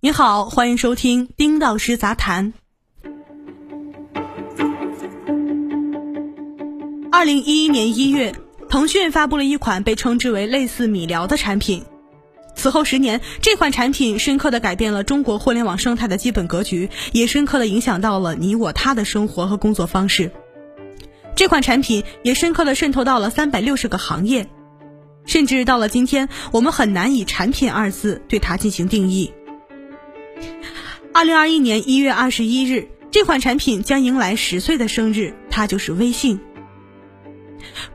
你好，欢迎收听丁道师杂谈。二零一一年一月，腾讯发布了一款被称之为类似米聊的产品。此后十年，这款产品深刻的改变了中国互联网生态的基本格局，也深刻的影响到了你我他的生活和工作方式。这款产品也深刻的渗透到了三百六十个行业，甚至到了今天，我们很难以“产品”二字对它进行定义。二零二一年一月二十一日，这款产品将迎来十岁的生日，它就是微信。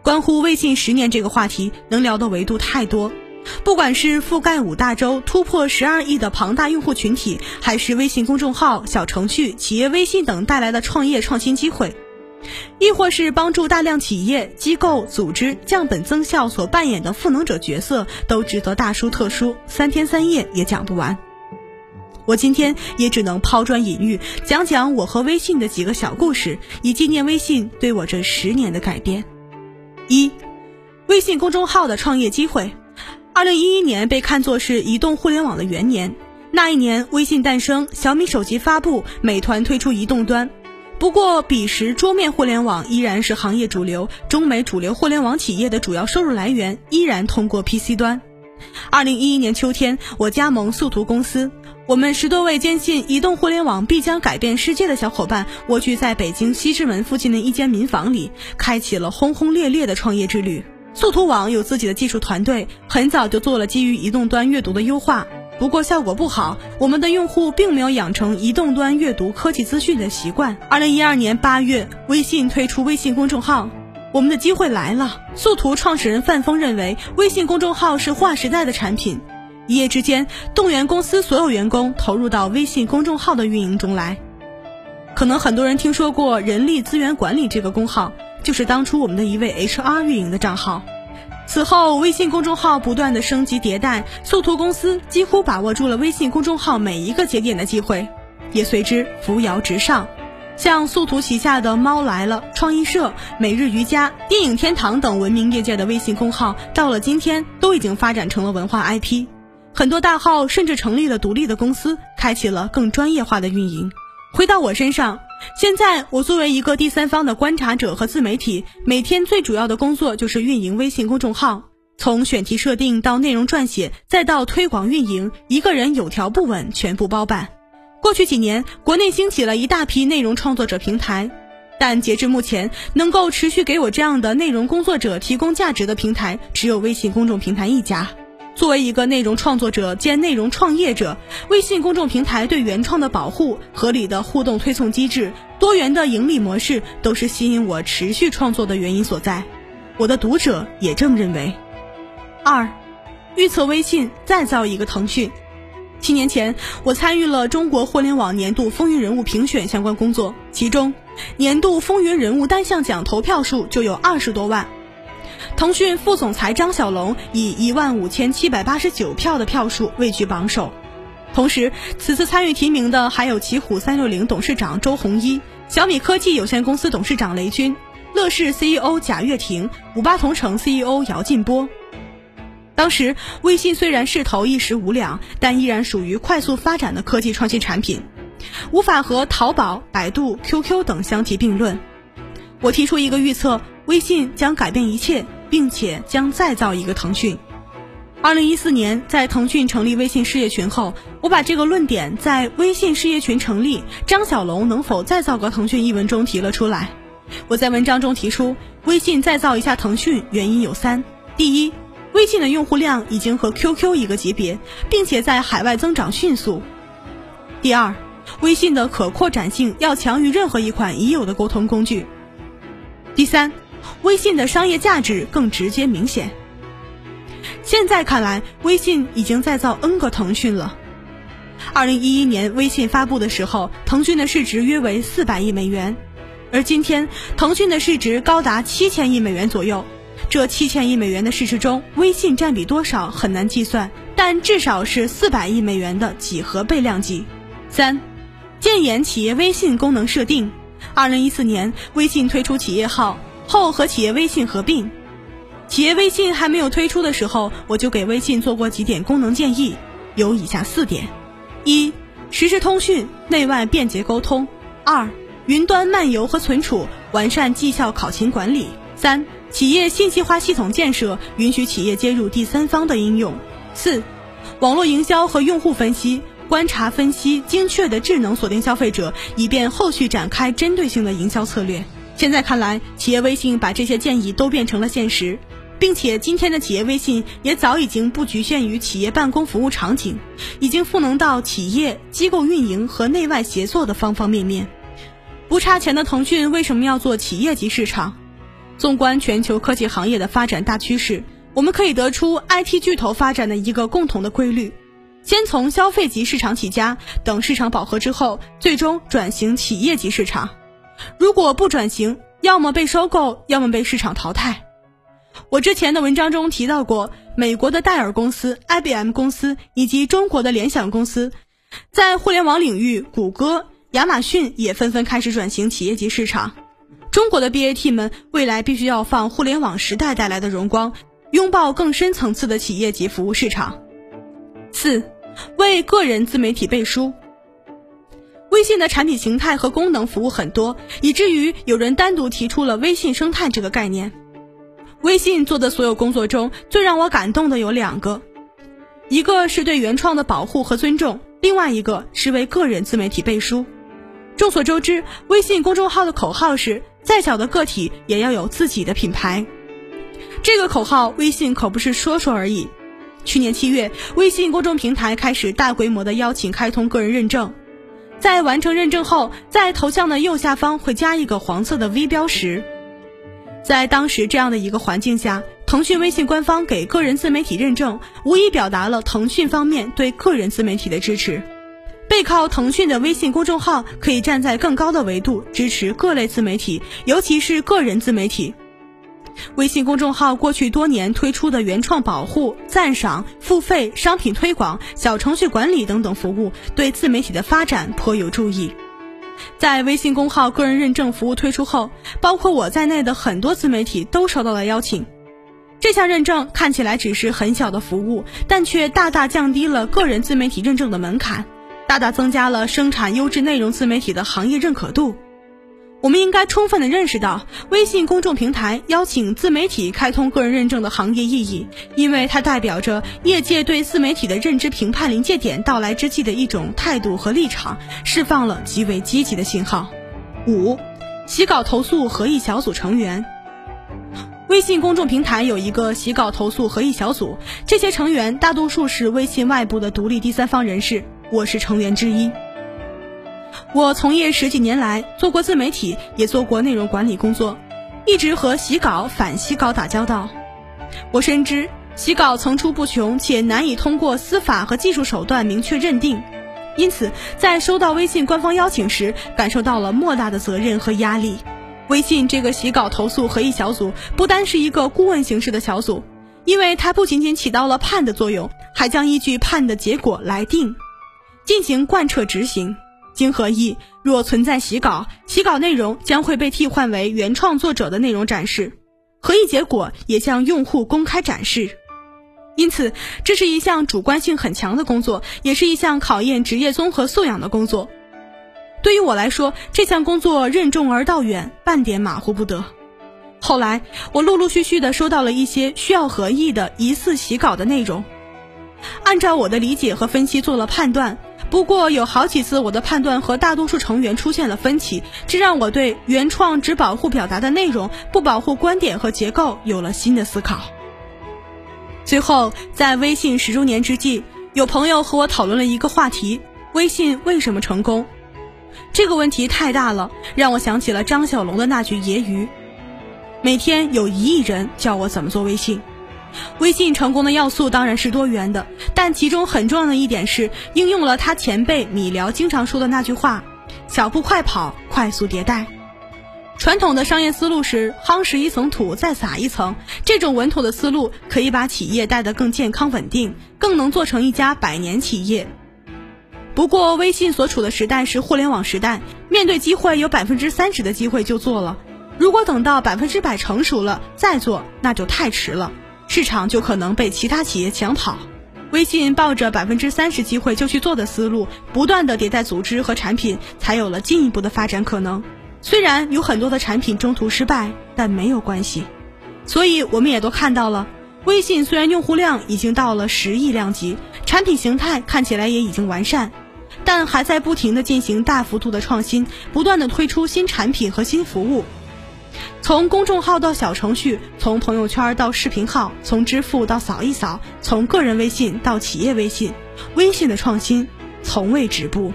关乎微信十年这个话题，能聊的维度太多，不管是覆盖五大洲、突破十二亿的庞大用户群体，还是微信公众号、小程序、企业微信等带来的创业创新机会，亦或是帮助大量企业、机构、组织降本增效所扮演的赋能者角色，都值得大书特书，三天三夜也讲不完。我今天也只能抛砖引玉，讲讲我和微信的几个小故事，以纪念微信对我这十年的改变。一，微信公众号的创业机会。二零一一年被看作是移动互联网的元年，那一年微信诞生，小米手机发布，美团推出移动端。不过彼时桌面互联网依然是行业主流，中美主流互联网企业的主要收入来源依然通过 PC 端。二零一一年秋天，我加盟速图公司。我们十多位坚信移动互联网必将改变世界的小伙伴，蜗居在北京西直门附近的一间民房里，开启了轰轰烈烈的创业之旅。速图网有自己的技术团队，很早就做了基于移动端阅读的优化，不过效果不好，我们的用户并没有养成移动端阅读科技资讯的习惯。二零一二年八月，微信推出微信公众号，我们的机会来了。速图创始人范峰认为，微信公众号是划时代的产品。一夜之间，动员公司所有员工投入到微信公众号的运营中来。可能很多人听说过人力资源管理这个工号，就是当初我们的一位 HR 运营的账号。此后，微信公众号不断的升级迭代，速图公司几乎把握住了微信公众号每一个节点的机会，也随之扶摇直上。像速图旗下的猫来了、创意社、每日瑜伽、电影天堂等闻名业界的微信公号，到了今天都已经发展成了文化 IP。很多大号甚至成立了独立的公司，开启了更专业化的运营。回到我身上，现在我作为一个第三方的观察者和自媒体，每天最主要的工作就是运营微信公众号，从选题设定到内容撰写，再到推广运营，一个人有条不紊，全部包办。过去几年，国内兴起了一大批内容创作者平台，但截至目前，能够持续给我这样的内容工作者提供价值的平台，只有微信公众平台一家。作为一个内容创作者兼内容创业者，微信公众平台对原创的保护、合理的互动推送机制、多元的盈利模式，都是吸引我持续创作的原因所在。我的读者也这么认为。二，预测微信再造一个腾讯。七年前，我参与了中国互联网年度风云人物评选相关工作，其中年度风云人物单项奖投票数就有二十多万。腾讯副总裁张小龙以一万五千七百八十九票的票数位居榜首，同时此次参与提名的还有奇虎三六零董事长周鸿祎、小米科技有限公司董事长雷军、乐视 CEO 贾跃亭、五八同城 CEO 姚劲波。当时微信虽然势头一时无两，但依然属于快速发展的科技创新产品，无法和淘宝、百度、QQ 等相提并论。我提出一个预测。微信将改变一切，并且将再造一个腾讯。二零一四年，在腾讯成立微信事业群后，我把这个论点在《微信事业群成立，张小龙能否再造个腾讯》一文中提了出来。我在文章中提出，微信再造一下腾讯，原因有三：第一，微信的用户量已经和 QQ 一个级别，并且在海外增长迅速；第二，微信的可扩展性要强于任何一款已有的沟通工具；第三。微信的商业价值更直接明显。现在看来，微信已经在造 N 个腾讯了。二零一一年微信发布的时候，腾讯的市值约为四百亿美元，而今天腾讯的市值高达七千亿美元左右。这七千亿美元的市值中，微信占比多少很难计算，但至少是四百亿美元的几何倍量级。三，建言企业微信功能设定。二零一四年，微信推出企业号。后和企业微信合并，企业微信还没有推出的时候，我就给微信做过几点功能建议，有以下四点：一、实时通讯，内外便捷沟通；二、云端漫游和存储，完善绩效考勤管理；三、企业信息化系统建设，允许企业接入第三方的应用；四、网络营销和用户分析，观察分析精确的智能锁定消费者，以便后续展开针对性的营销策略。现在看来，企业微信把这些建议都变成了现实。并且今天的企业微信也早已经不局限于企业办公服务场景，已经赋能到企业机构运营和内外协作的方方面面。不差钱的腾讯为什么要做企业级市场？纵观全球科技行业的发展大趋势，我们可以得出 IT 巨头发展的一个共同的规律：先从消费级市场起家，等市场饱和之后，最终转型企业级市场。如果不转型，要么被收购，要么被市场淘汰。我之前的文章中提到过，美国的戴尔公司、IBM 公司以及中国的联想公司，在互联网领域，谷歌、亚马逊也纷纷开始转型企业级市场。中国的 BAT 们未来必须要放互联网时代带来的荣光，拥抱更深层次的企业级服务市场。四，为个人自媒体背书。微信的产品形态和功能服务很多，以至于有人单独提出了微信生态这个概念。微信做的所有工作中最让我感动的有两个，一个是对原创的保护和尊重，另外一个是为个人自媒体背书。众所周知，微信公众号的口号是“再小的个体也要有自己的品牌”。这个口号，微信可不是说说而已。去年七月，微信公众平台开始大规模的邀请开通个人认证，在完成认证后，在头像的右下方会加一个黄色的 V 标识。在当时这样的一个环境下，腾讯微信官方给个人自媒体认证，无疑表达了腾讯方面对个人自媒体的支持。背靠腾讯的微信公众号，可以站在更高的维度支持各类自媒体，尤其是个人自媒体。微信公众号过去多年推出的原创保护、赞赏、付费、商品推广、小程序管理等等服务，对自媒体的发展颇有助益。在微信公号个人认证服务推出后，包括我在内的很多自媒体都收到了邀请。这项认证看起来只是很小的服务，但却大大降低了个人自媒体认证的门槛，大大增加了生产优质内容自媒体的行业认可度。我们应该充分的认识到，微信公众平台邀请自媒体开通个人认证的行业意义，因为它代表着业界对自媒体的认知评判临界点到来之际的一种态度和立场，释放了极为积极的信号。五，洗稿投诉合议小组成员。微信公众平台有一个洗稿投诉合议小组，这些成员大多数是微信外部的独立第三方人士，我是成员之一。我从业十几年来，做过自媒体，也做过内容管理工作，一直和洗稿、反洗稿打交道。我深知洗稿层出不穷，且难以通过司法和技术手段明确认定，因此在收到微信官方邀请时，感受到了莫大的责任和压力。微信这个洗稿投诉合议小组不单是一个顾问形式的小组，因为它不仅仅起到了判的作用，还将依据判的结果来定，进行贯彻执行。经合议，若存在洗稿，洗稿内容将会被替换为原创作者的内容展示，合议结果也向用户公开展示。因此，这是一项主观性很强的工作，也是一项考验职业综合素养的工作。对于我来说，这项工作任重而道远，半点马虎不得。后来，我陆陆续续的收到了一些需要合议的疑似洗稿的内容，按照我的理解和分析做了判断。不过有好几次，我的判断和大多数成员出现了分歧，这让我对原创只保护表达的内容，不保护观点和结构有了新的思考。最后，在微信十周年之际，有朋友和我讨论了一个话题：微信为什么成功？这个问题太大了，让我想起了张小龙的那句揶揄：每天有一亿人教我怎么做微信。微信成功的要素当然是多元的，但其中很重要的一点是应用了他前辈米聊经常说的那句话：“小步快跑，快速迭代。”传统的商业思路是夯实一层土，再撒一层。这种稳妥的思路可以把企业带得更健康稳定，更能做成一家百年企业。不过，微信所处的时代是互联网时代，面对机会有百分之三十的机会就做了。如果等到百分之百成熟了再做，那就太迟了。市场就可能被其他企业抢跑。微信抱着百分之三十机会就去做的思路，不断的迭代组织和产品，才有了进一步的发展可能。虽然有很多的产品中途失败，但没有关系。所以我们也都看到了，微信虽然用户量已经到了十亿量级，产品形态看起来也已经完善，但还在不停的进行大幅度的创新，不断的推出新产品和新服务。从公众号到小程序，从朋友圈到视频号，从支付到扫一扫，从个人微信到企业微信，微信的创新从未止步。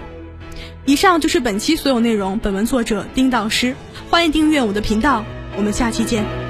以上就是本期所有内容。本文作者丁道师，欢迎订阅我的频道，我们下期见。